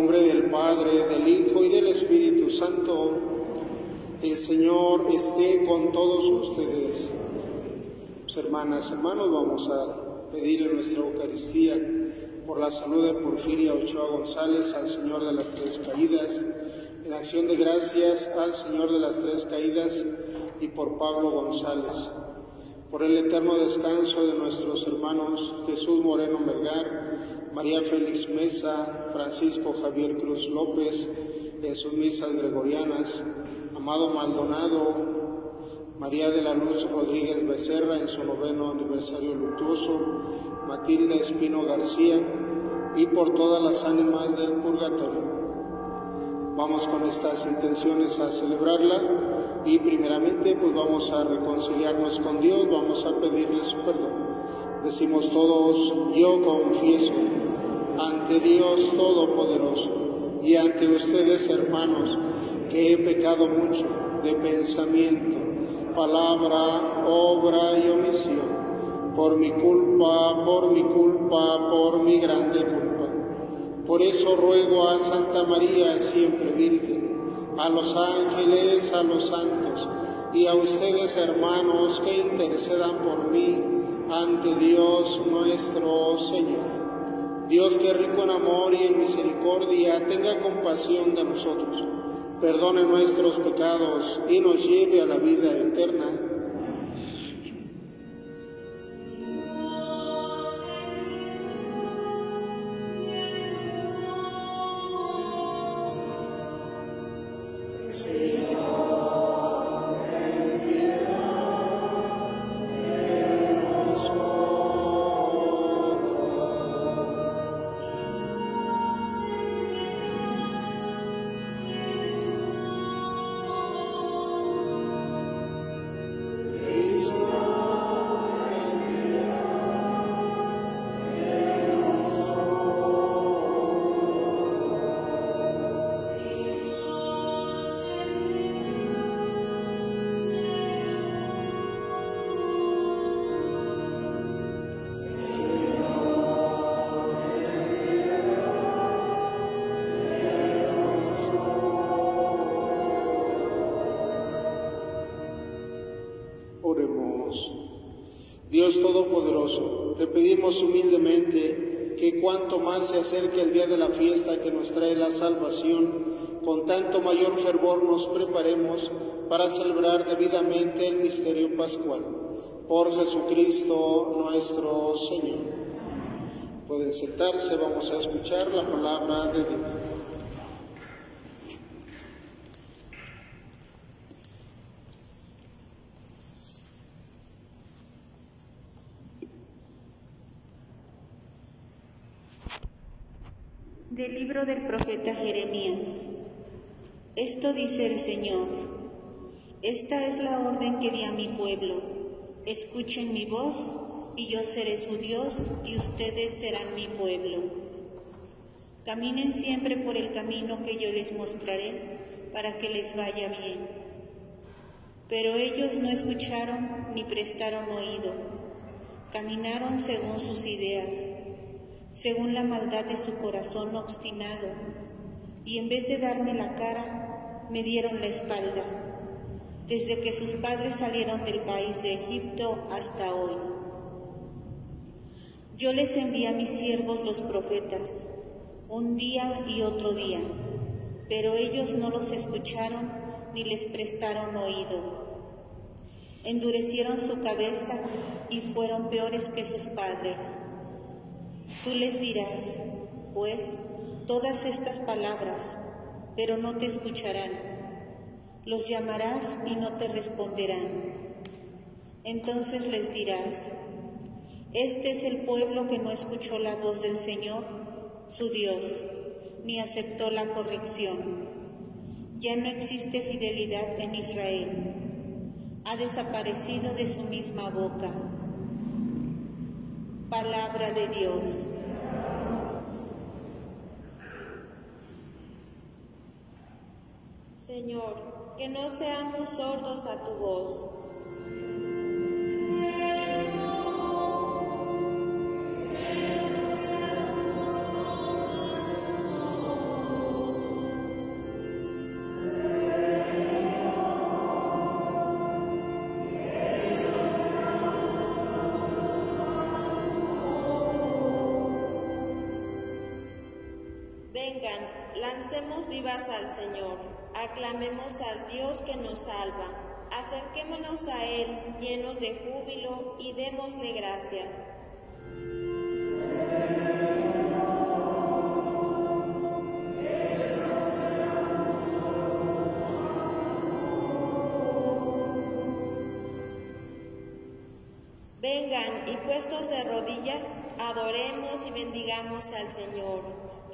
nombre del Padre, del Hijo y del Espíritu Santo, el Señor esté con todos ustedes. Pues, hermanas, hermanos, vamos a pedir en nuestra Eucaristía por la salud de Porfiria Ochoa González, al Señor de las Tres Caídas, en acción de gracias al Señor de las Tres Caídas y por Pablo González, por el eterno descanso de nuestros hermanos Jesús Moreno Melgar, María Félix Mesa, Francisco Javier Cruz López en sus misas gregorianas, Amado Maldonado, María de la Luz Rodríguez Becerra en su noveno aniversario luctuoso, Matilda Espino García y por todas las ánimas del purgatorio. Vamos con estas intenciones a celebrarla y primeramente pues vamos a reconciliarnos con Dios, vamos a pedirle su perdón. Decimos todos, yo confieso ante Dios Todopoderoso y ante ustedes hermanos que he pecado mucho de pensamiento, palabra, obra y omisión, por mi culpa, por mi culpa, por mi grande culpa. Por eso ruego a Santa María, siempre Virgen, a los ángeles, a los santos y a ustedes hermanos que intercedan por mí ante Dios nuestro Señor. Dios que rico en amor y en misericordia tenga compasión de nosotros, perdone nuestros pecados y nos lleve a la vida eterna. Humildemente que cuanto más se acerque el día de la fiesta que nos trae la salvación, con tanto mayor fervor nos preparemos para celebrar debidamente el misterio pascual. Por Jesucristo nuestro Señor. Pueden sentarse, vamos a escuchar la palabra de Dios. Del del profeta Jeremías. Esto dice el Señor. Esta es la orden que di a mi pueblo. Escuchen mi voz y yo seré su Dios y ustedes serán mi pueblo. Caminen siempre por el camino que yo les mostraré para que les vaya bien. Pero ellos no escucharon ni prestaron oído. Caminaron según sus ideas según la maldad de su corazón obstinado, y en vez de darme la cara, me dieron la espalda, desde que sus padres salieron del país de Egipto hasta hoy. Yo les envié a mis siervos los profetas, un día y otro día, pero ellos no los escucharon ni les prestaron oído. Endurecieron su cabeza y fueron peores que sus padres Tú les dirás, pues, todas estas palabras, pero no te escucharán. Los llamarás y no te responderán. Entonces les dirás, este es el pueblo que no escuchó la voz del Señor, su Dios, ni aceptó la corrección. Ya no existe fidelidad en Israel. Ha desaparecido de su misma boca Palabra de Dios. Señor, que no seamos sordos a tu voz. Aclamemos al Dios que nos salva, acerquémonos a Él llenos de júbilo y démosle gracia. Vengan y puestos de rodillas, adoremos y bendigamos al Señor,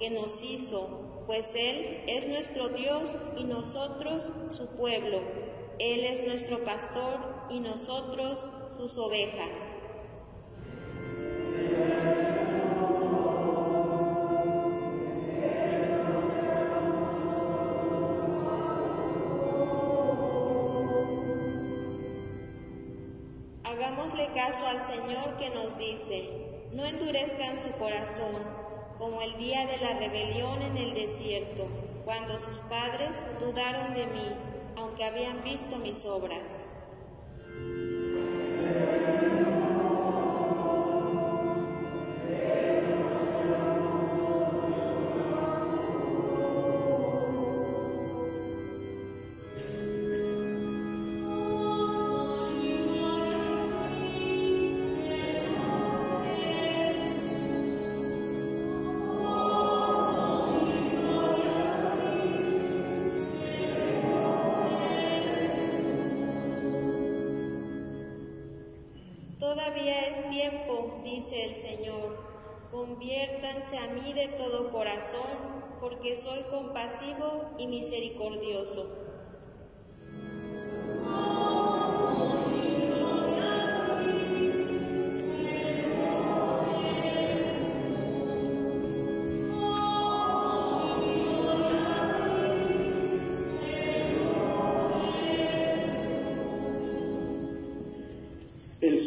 que nos hizo, pues Él es nuestro Dios y nosotros su pueblo. Él es nuestro pastor y nosotros sus ovejas. Hagámosle caso al Señor que nos dice, no endurezcan su corazón como el día de la rebelión en el desierto, cuando sus padres dudaron de mí, aunque habían visto mis obras. Todavía es tiempo, dice el Señor. Conviértanse a mí de todo corazón, porque soy compasivo y misericordioso.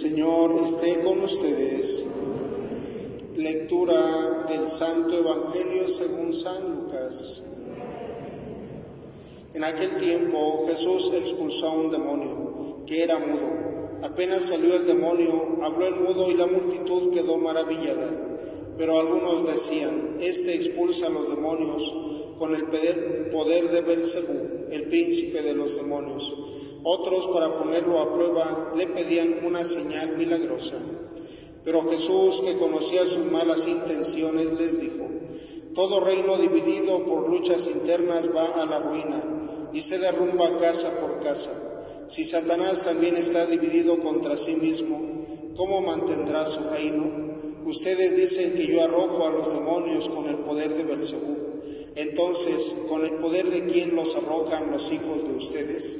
Señor esté con ustedes. Lectura del Santo Evangelio según San Lucas. En aquel tiempo Jesús expulsó a un demonio que era mudo. Apenas salió el demonio, habló el mudo y la multitud quedó maravillada. Pero algunos decían, este expulsa a los demonios con el poder de Belcebú, el príncipe de los demonios. Otros, para ponerlo a prueba, le pedían una señal milagrosa. Pero Jesús, que conocía sus malas intenciones, les dijo, todo reino dividido por luchas internas va a la ruina y se derrumba casa por casa. Si Satanás también está dividido contra sí mismo, ¿cómo mantendrá su reino? Ustedes dicen que yo arrojo a los demonios con el poder de Belcebú. Entonces, ¿con el poder de quién los arrojan los hijos de ustedes?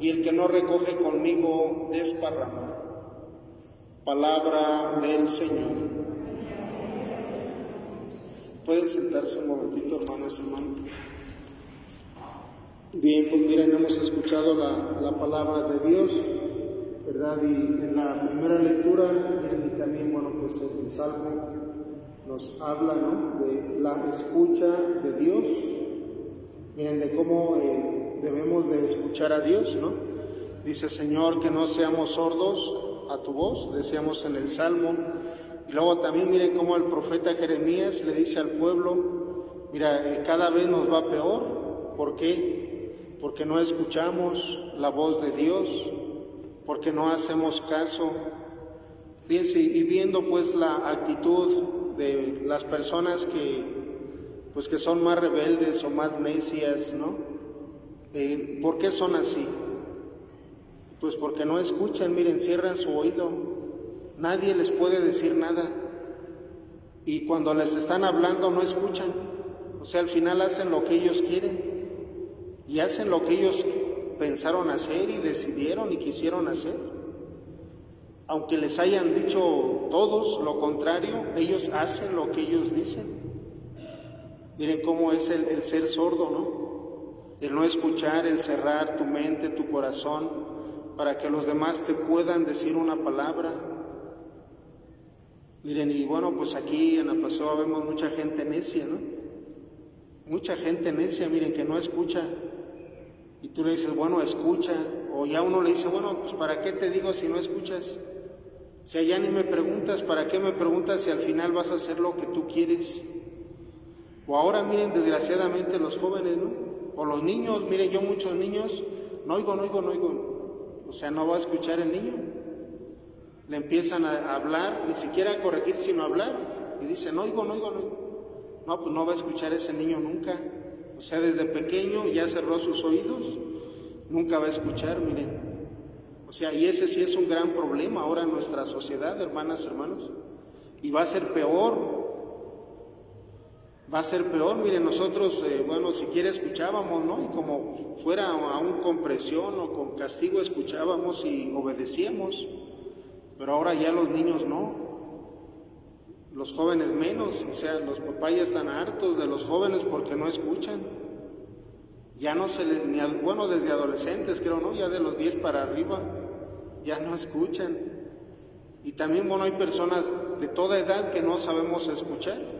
y el que no recoge conmigo desparrama. Palabra del Señor. Pueden sentarse un momentito, hermanas y hermanos. Bien, pues miren, hemos escuchado la, la, palabra de Dios, ¿verdad? Y en la primera lectura, miren, y también, bueno, pues el Salmo nos habla, ¿no? De la escucha de Dios, miren, de cómo eh, debemos de escuchar a Dios, ¿no? Dice, Señor, que no seamos sordos a tu voz, decíamos en el Salmo. Y luego también miren cómo el profeta Jeremías le dice al pueblo, mira, eh, cada vez nos va peor. ¿Por qué? Porque no escuchamos la voz de Dios, porque no hacemos caso. Fíjense, y viendo pues la actitud de las personas que, pues que son más rebeldes o más necias, ¿no? Eh, ¿Por qué son así? Pues porque no escuchan, miren, cierran su oído. Nadie les puede decir nada. Y cuando les están hablando no escuchan. O sea, al final hacen lo que ellos quieren. Y hacen lo que ellos pensaron hacer y decidieron y quisieron hacer. Aunque les hayan dicho todos lo contrario, ellos hacen lo que ellos dicen. Miren cómo es el, el ser sordo, ¿no? El no escuchar, el cerrar tu mente, tu corazón, para que los demás te puedan decir una palabra. Miren, y bueno, pues aquí en la Pasoa vemos mucha gente necia, ¿no? Mucha gente necia, miren, que no escucha. Y tú le dices, bueno, escucha. O ya uno le dice, bueno, pues ¿para qué te digo si no escuchas? O sea, ya ni me preguntas, ¿para qué me preguntas si al final vas a hacer lo que tú quieres? O ahora miren, desgraciadamente los jóvenes, ¿no? O los niños, miren, yo muchos niños, no oigo, no oigo, no oigo. O sea, no va a escuchar el niño. Le empiezan a hablar, ni siquiera a corregir, sino a hablar. Y dicen, no oigo, no oigo, no oigo. No, pues no va a escuchar ese niño nunca. O sea, desde pequeño ya cerró sus oídos, nunca va a escuchar, miren. O sea, y ese sí es un gran problema ahora en nuestra sociedad, hermanas, hermanos. Y va a ser peor, va a ser peor. Miren, nosotros, eh, bueno, si quiere escuchábamos, ¿no? Y como fuera aún con presión o con castigo escuchábamos y obedecíamos. Pero ahora ya los niños no. Los jóvenes menos, o sea, los papás ya están hartos de los jóvenes porque no escuchan. Ya no se les, ni, bueno, desde adolescentes creo, ¿no? Ya de los 10 para arriba, ya no escuchan. Y también, bueno, hay personas de toda edad que no sabemos escuchar.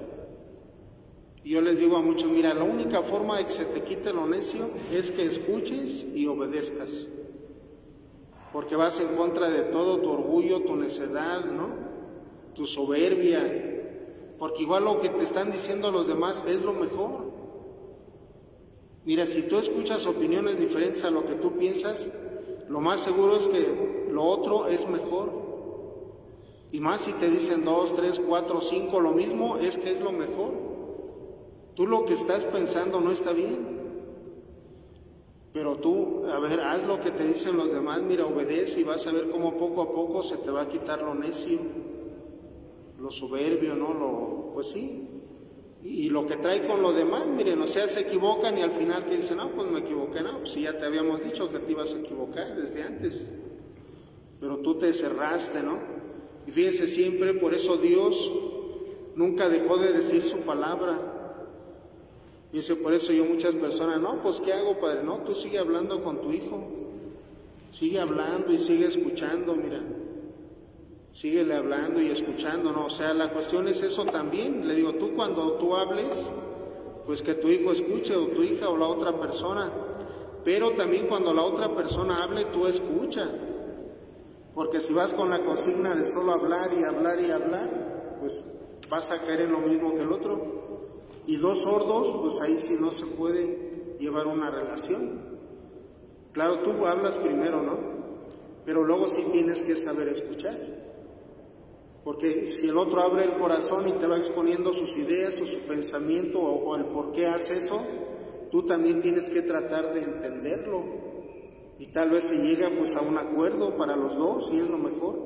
Y yo les digo a muchos, mira, la única forma de que se te quite lo necio es que escuches y obedezcas. Porque vas en contra de todo tu orgullo, tu necedad, ¿no? Tu soberbia. Porque igual lo que te están diciendo los demás es lo mejor. Mira, si tú escuchas opiniones diferentes a lo que tú piensas, lo más seguro es que lo otro es mejor. Y más si te dicen dos, tres, cuatro, cinco, lo mismo es que es lo mejor. Tú lo que estás pensando no está bien. Pero tú, a ver, haz lo que te dicen los demás, mira, obedece y vas a ver cómo poco a poco se te va a quitar lo necio, lo soberbio, ¿no? Lo, pues sí. Y, lo que trae con lo demás, miren, o sea, se equivocan y al final que dicen, no, pues me equivoqué, no, pues ya te habíamos dicho que te ibas a equivocar desde antes. Pero tú te cerraste, ¿no? Y fíjense siempre, por eso Dios nunca dejó de decir su palabra. Y eso por eso yo muchas personas, no, pues ¿qué hago, padre? No, tú sigue hablando con tu hijo. Sigue hablando y sigue escuchando, mira. Síguele hablando y escuchando, ¿no? O sea, la cuestión es eso también. Le digo, tú cuando tú hables, pues que tu hijo escuche o tu hija o la otra persona. Pero también cuando la otra persona hable, tú escucha. Porque si vas con la consigna de solo hablar y hablar y hablar, pues vas a caer en lo mismo que el otro. Y dos sordos, pues ahí sí no se puede llevar una relación. Claro, tú hablas primero, ¿no? Pero luego sí tienes que saber escuchar. Porque si el otro abre el corazón y te va exponiendo sus ideas o su pensamiento o, el por qué hace eso, tú también tienes que tratar de entenderlo. Y tal vez se llega pues a un acuerdo para los dos y es lo mejor.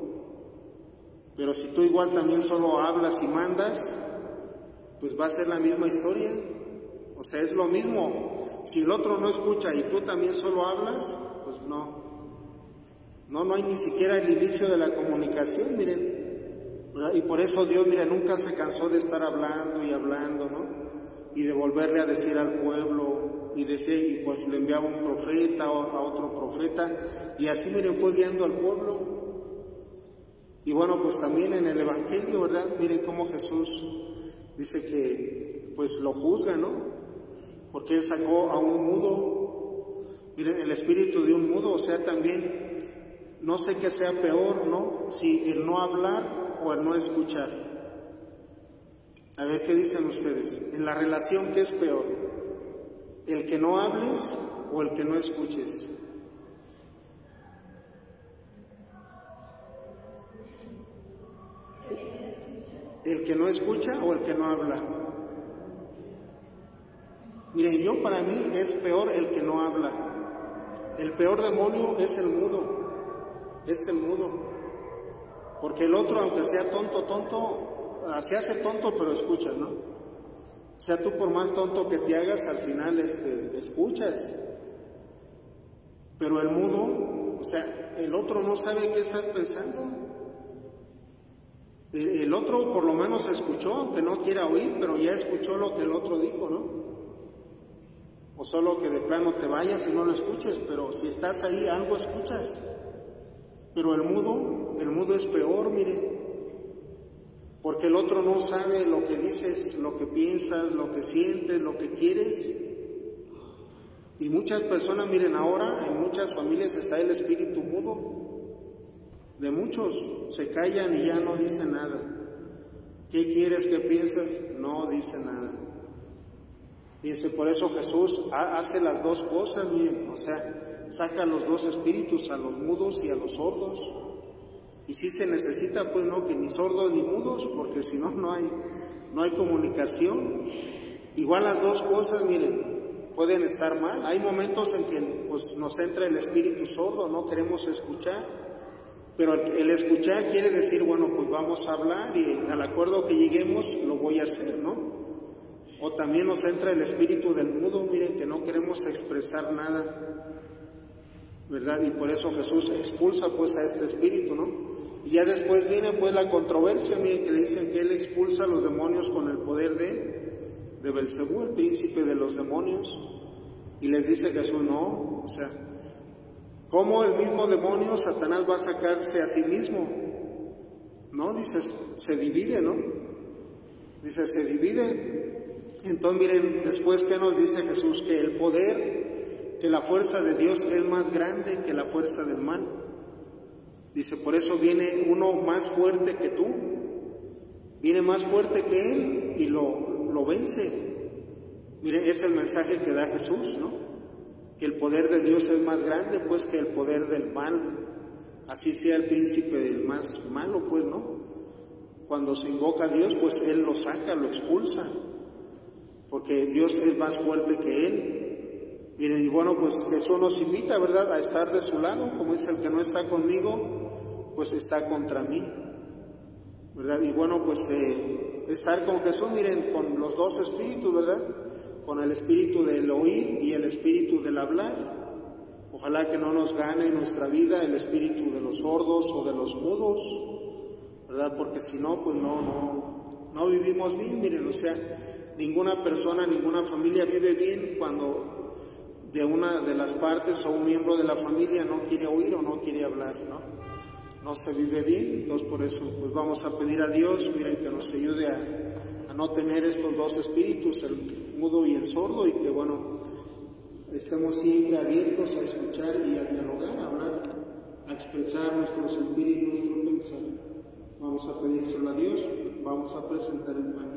Pero si tú igual también solo hablas y mandas, pues va a ser la misma historia. O sea, es lo mismo. Si el otro no escucha y tú también solo hablas, pues no. No, no hay ni siquiera el inicio de la comunicación, miren. Y por eso Dios, miren, nunca se cansó de estar hablando y hablando, ¿no? Y de volverle a decir al pueblo, y decir, y pues le enviaba un profeta a otro profeta, y así, miren, fue guiando al pueblo. Y bueno, pues también en el Evangelio, ¿verdad? Miren cómo Jesús dice que pues lo juzga, ¿no? Porque él sacó a un mudo, miren, el espíritu de un mudo, o sea, también, no sé qué sea peor, ¿no? Si el no hablar o el no escuchar. A ver qué dicen ustedes. En la relación, ¿qué es peor? ¿El que no hables o el que no escuches? ¿El que no escucha o el que no habla? Miren, yo para mí es peor el que no habla. El peor demonio es el mudo, es el mudo. Porque el otro, aunque sea tonto, tonto, ah, se hace tonto, pero escucha, ¿no? O sea, tú por más tonto que te hagas, al final este, escuchas. Pero el mudo, o sea, el otro no sabe qué estás pensando. El otro por lo menos escuchó, aunque no quiera oír, pero ya escuchó lo que el otro dijo, ¿no? o solo que de plano te vayas y no lo escuches, pero si estás ahí algo escuchas. Pero el mudo, el mudo es peor, mire, porque el otro no sabe lo que dices, lo que piensas, lo que sientes, lo que quieres. Y muchas personas, miren, ahora en muchas familias está el espíritu mudo. De muchos se callan y ya no dicen nada. ¿Qué quieres que piensas? No dice nada. Fíjense, por eso Jesús hace las dos cosas, miren, o sea, saca los dos espíritus, a los mudos y a los sordos. Y si se necesita, pues no, que ni sordos ni mudos, porque si no, no hay, no hay comunicación. Igual las dos cosas, miren, pueden estar mal. Hay momentos en que pues, nos entra el espíritu sordo, no queremos escuchar. Pero el, escuchar quiere decir, bueno, pues vamos a hablar y al acuerdo que lleguemos lo voy a hacer, ¿no? O también nos entra el espíritu del mudo, miren, que no queremos expresar nada, ¿verdad? Y por eso Jesús expulsa pues a este espíritu, ¿no? Y ya después viene pues la controversia, miren que le dicen que él expulsa a los demonios con el poder de, de Belcebú, el príncipe de los demonios. Y les dice Jesús, no, o sea, ¿cómo el mismo demonio, Satanás, va a sacarse a sí mismo? No, dices, se divide, ¿no? Dice, se divide. Entonces miren, después que nos dice Jesús que el poder, que la fuerza de Dios es más grande que la fuerza del mal. Dice, por eso viene uno más fuerte que tú, viene más fuerte que él y lo, lo vence. Miren, es el mensaje que da Jesús, ¿no? El poder de Dios es más grande, pues, que el poder del mal. Así sea el príncipe del más malo, pues, ¿no? Cuando se invoca a Dios, pues Él lo saca, lo expulsa, porque Dios es más fuerte que Él. Miren, y bueno, pues Jesús nos invita, ¿verdad?, a estar de su lado, como dice el que no está conmigo, pues está contra mí, ¿verdad? Y bueno, pues eh, estar con Jesús, miren, con los dos espíritus, ¿verdad? Con el espíritu del oír y el espíritu del hablar. Ojalá que no nos gane en nuestra vida el espíritu de los sordos o de los mudos, ¿verdad? Porque si no, pues no, no, no vivimos bien, miren, o sea, ninguna persona, ninguna familia vive bien cuando de una de las partes o un miembro de la familia no quiere oír o no quiere hablar, ¿no? No se vive bien, entonces por eso pues vamos a pedir a Dios, miren, que nos ayude a, no tener estos dos espíritus, el mudo y el sordo, y que bueno, estemos siempre abiertos a escuchar y a dialogar, a hablar, a expresar nuestro sentir y nuestro pensar. Vamos a pedírselo a Dios, vamos a presentar el pan.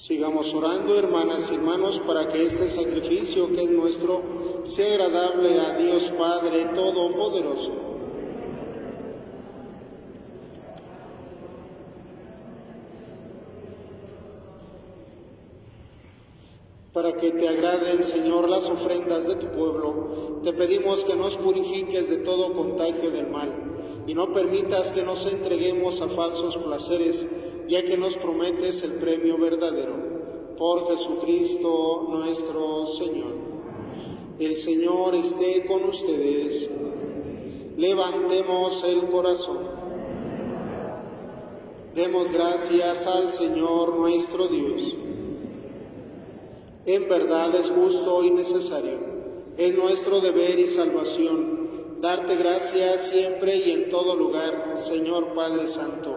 Sigamos orando, hermanas y hermanos, para que este sacrificio que es nuestro sea agradable a Dios Padre Todopoderoso. Para que te agraden, Señor, las ofrendas de tu pueblo, te pedimos que nos purifiques de todo contagio del mal y no permitas que nos entreguemos a falsos placeres ya que nos prometes el premio verdadero. Por Jesucristo nuestro Señor. El Señor esté con ustedes. Levantemos el corazón. Demos gracias al Señor nuestro Dios. En verdad es justo y necesario. Es nuestro deber y salvación darte gracias siempre y en todo lugar, Señor Padre Santo,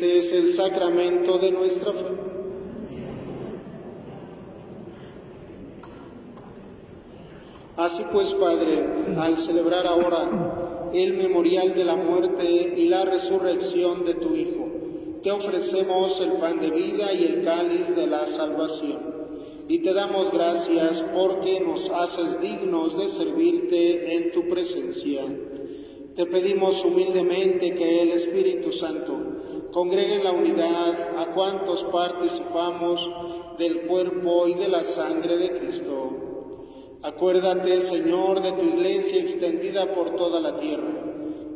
Este es el sacramento de nuestra fe. Así pues, Padre, al celebrar ahora el memorial de la muerte y la resurrección de tu Hijo, te ofrecemos el pan de vida y el cáliz de la salvación. Y te damos gracias porque nos haces dignos de servirte en tu presencia. Te pedimos humildemente que el Espíritu Santo congregue en la unidad a cuantos participamos del cuerpo y de la sangre de Cristo. Acuérdate, Señor, de tu iglesia extendida por toda la tierra,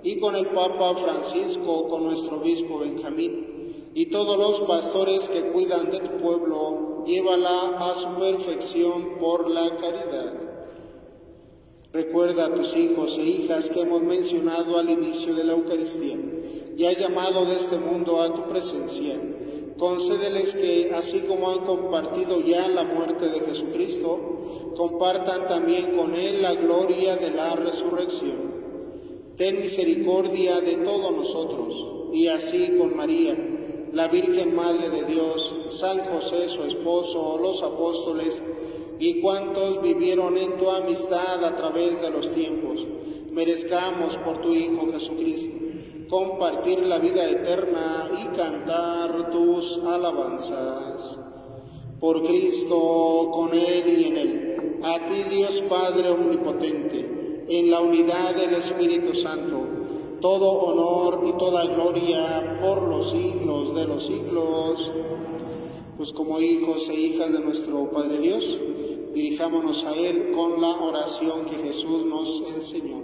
y con el Papa Francisco, con nuestro obispo Benjamín, y todos los pastores que cuidan de tu pueblo, llévala a su perfección por la caridad. Recuerda a tus hijos e hijas que hemos mencionado al inicio de la Eucaristía y has llamado de este mundo a tu presencia. Concédeles que, así como han compartido ya la muerte de Jesucristo, compartan también con Él la gloria de la resurrección. Ten misericordia de todos nosotros, y así con María, la Virgen Madre de Dios, San José su esposo, los apóstoles, y cuantos vivieron en tu amistad a través de los tiempos, merezcamos por tu Hijo Jesucristo compartir la vida eterna y cantar tus alabanzas. por Cristo, con Él y en Él. A ti Dios Padre Omnipotente, en la unidad del Espíritu Santo, todo honor y toda gloria por los siglos de los siglos. Pues como hijos e hijas de nuestro Padre Dios, dirijámonos a Él con la oración que Jesús nos enseñó.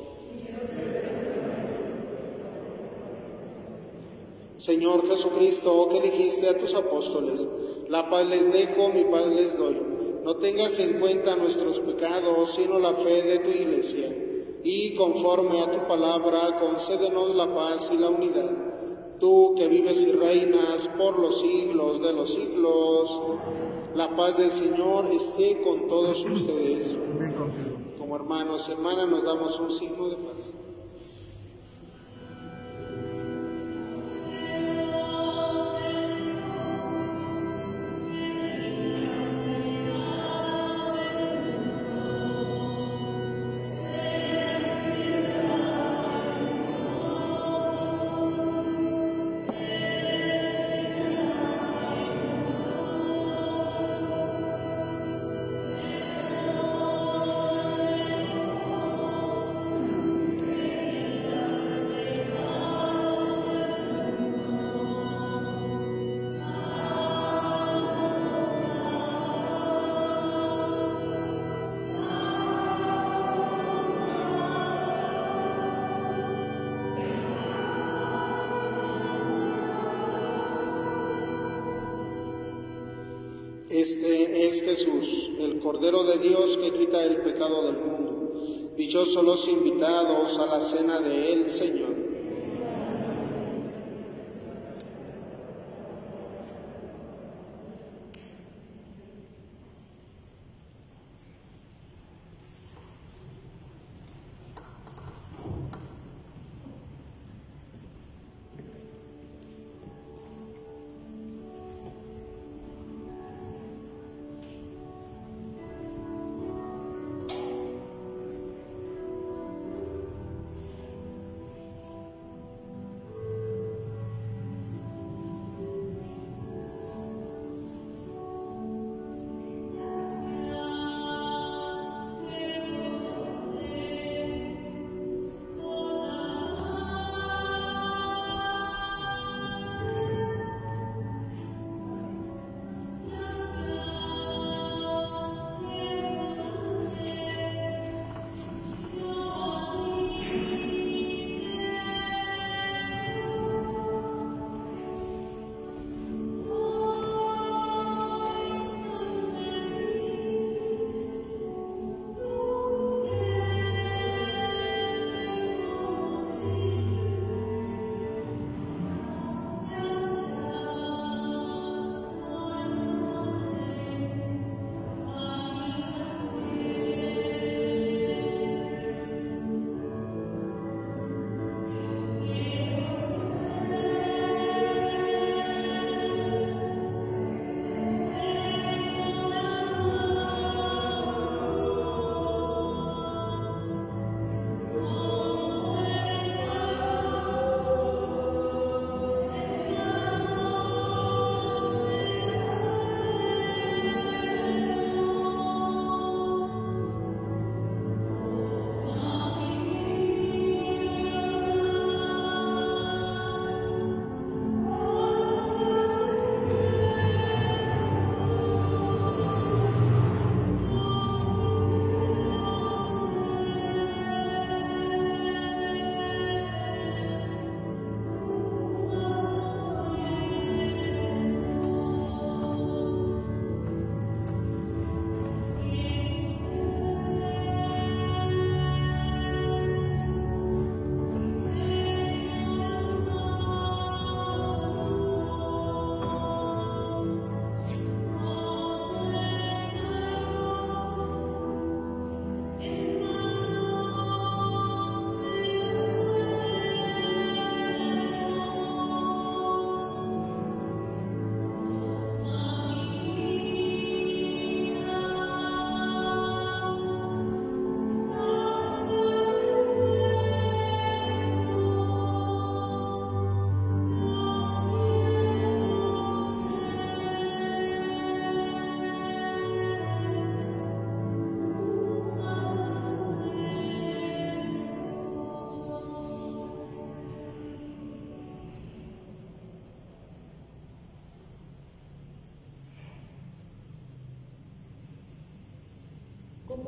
Señor Jesucristo, que dijiste a tus apóstoles, la paz les dejo, mi paz les doy. No tengas en cuenta nuestros pecados, sino la fe de tu iglesia. Y conforme a tu palabra, concédenos la paz y la unidad. Tú que vives y reinas por los siglos de los siglos. La paz del Señor esté con todos ustedes. Como hermanos y hermanas nos damos un signo de paz.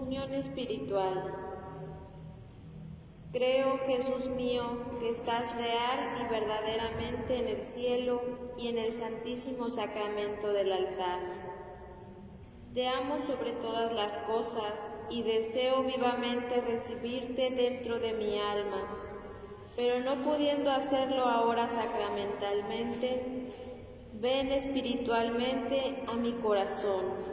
Comunión espiritual. Creo, Jesús mío, que estás real y verdaderamente en el cielo y en el santísimo sacramento del altar. Te amo sobre todas las cosas y deseo vivamente recibirte dentro de mi alma, pero no pudiendo hacerlo ahora sacramentalmente, ven espiritualmente a mi corazón.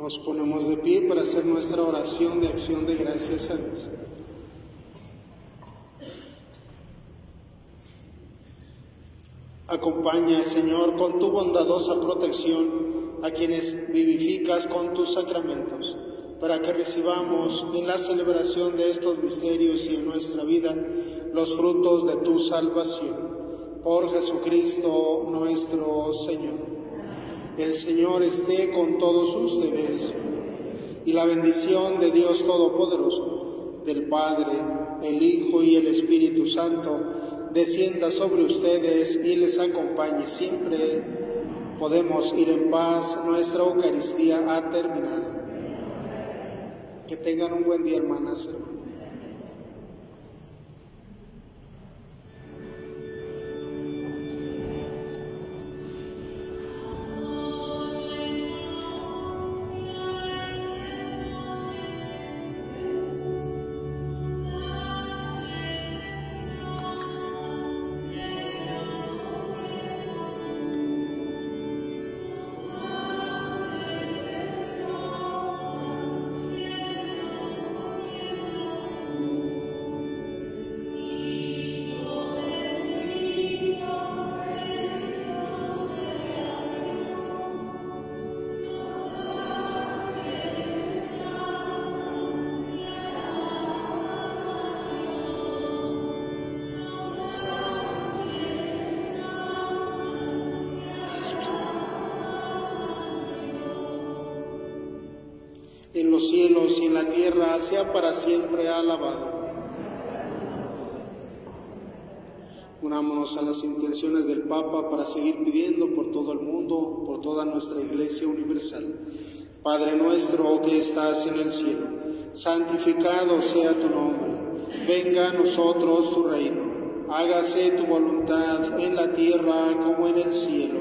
Nos ponemos de pie para hacer nuestra oración de acción de gracias a Dios. Acompaña, Señor, con tu bondadosa protección a quienes vivificas con tus sacramentos, para que recibamos en la celebración de estos misterios y en nuestra vida los frutos de tu salvación. Por Jesucristo nuestro Señor. El Señor esté con todos ustedes y la bendición de Dios Todopoderoso, del Padre, el Hijo y el Espíritu Santo, descienda sobre ustedes y les acompañe siempre. Podemos ir en paz, nuestra Eucaristía ha terminado. Que tengan un buen día, hermanas, hermanos. Los cielos y en la tierra, sea para siempre alabado. Unámonos a las intenciones del Papa para seguir pidiendo por todo el mundo, por toda nuestra Iglesia Universal. Padre nuestro que estás en el cielo, santificado sea tu nombre, venga a nosotros tu reino, hágase tu voluntad en la tierra como en el cielo.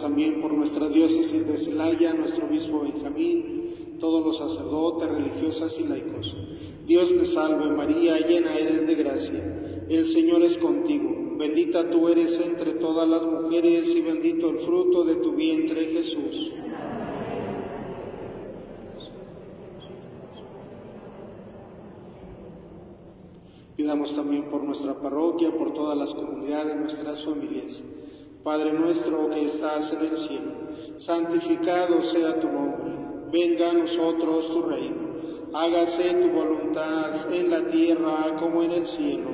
También por nuestra diócesis de Celaya, nuestro obispo Benjamín, todos los sacerdotes, religiosas y laicos. Dios te salve María, llena eres de gracia. El Señor es contigo. Bendita tú eres entre todas las mujeres y bendito el fruto de tu vientre Jesús. Pidamos también por nuestra parroquia, por todas las comunidades, nuestras familias Padre nuestro que estás en el cielo, santificado sea tu nombre, venga a nosotros tu reino, hágase tu voluntad en la tierra como en el cielo.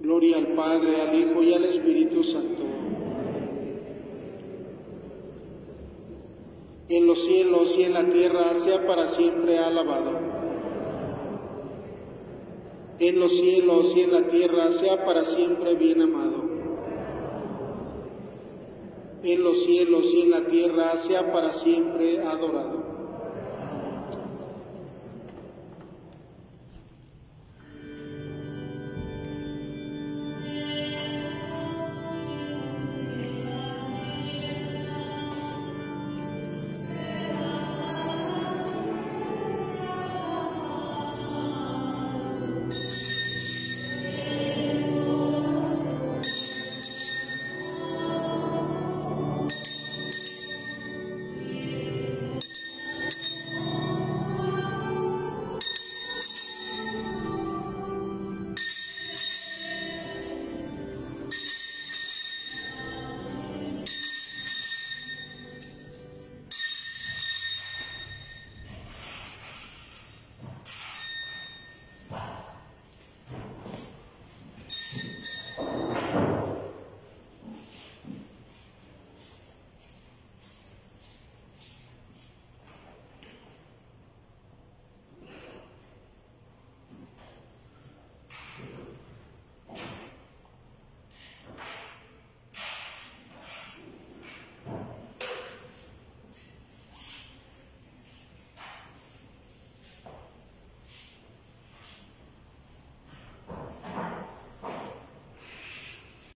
Gloria al Padre, al Hijo y al Espíritu Santo los cielos y en la tierra sea para siempre alabado. En los cielos y en la tierra sea para siempre bien amado. En los cielos y en la tierra sea para siempre adorado.